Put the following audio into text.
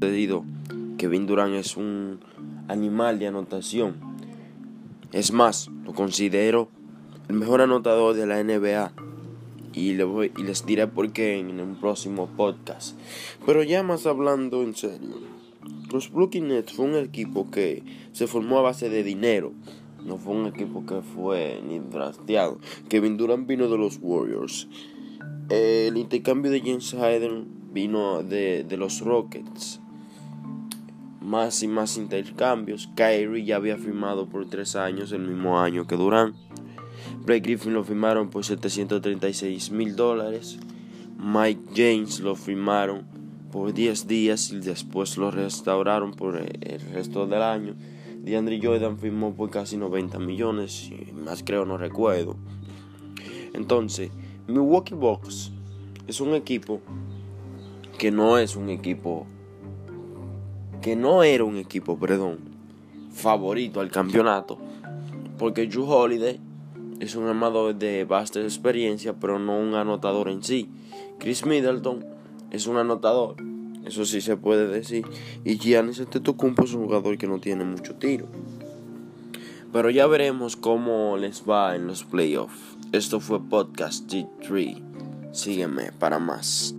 Kevin Kevin Durant es un animal de anotación. Es más, lo considero el mejor anotador de la NBA. Y les diré por qué en un próximo podcast. Pero ya más hablando en serio. Los Brooklyn Nets fue un equipo que se formó a base de dinero. No fue un equipo que fue ni drafteado. Kevin Durant vino de los Warriors. El intercambio de James Harden vino de, de los Rockets más y más intercambios. Kyrie ya había firmado por tres años, el mismo año que Durant. Blake Griffin lo firmaron por 736 mil dólares. Mike James lo firmaron por 10 días y después lo restauraron por el resto del año. DeAndre Jordan firmó por casi 90 millones, más creo no recuerdo. Entonces, Milwaukee Bucks es un equipo que no es un equipo que no era un equipo, perdón, favorito al campeonato, porque Drew Holiday es un armador de vasta experiencia, pero no un anotador en sí. Chris Middleton es un anotador, eso sí se puede decir, y Giannis Antetokounmpo es un jugador que no tiene mucho tiro. Pero ya veremos cómo les va en los playoffs. Esto fue Podcast G3. Sígueme para más.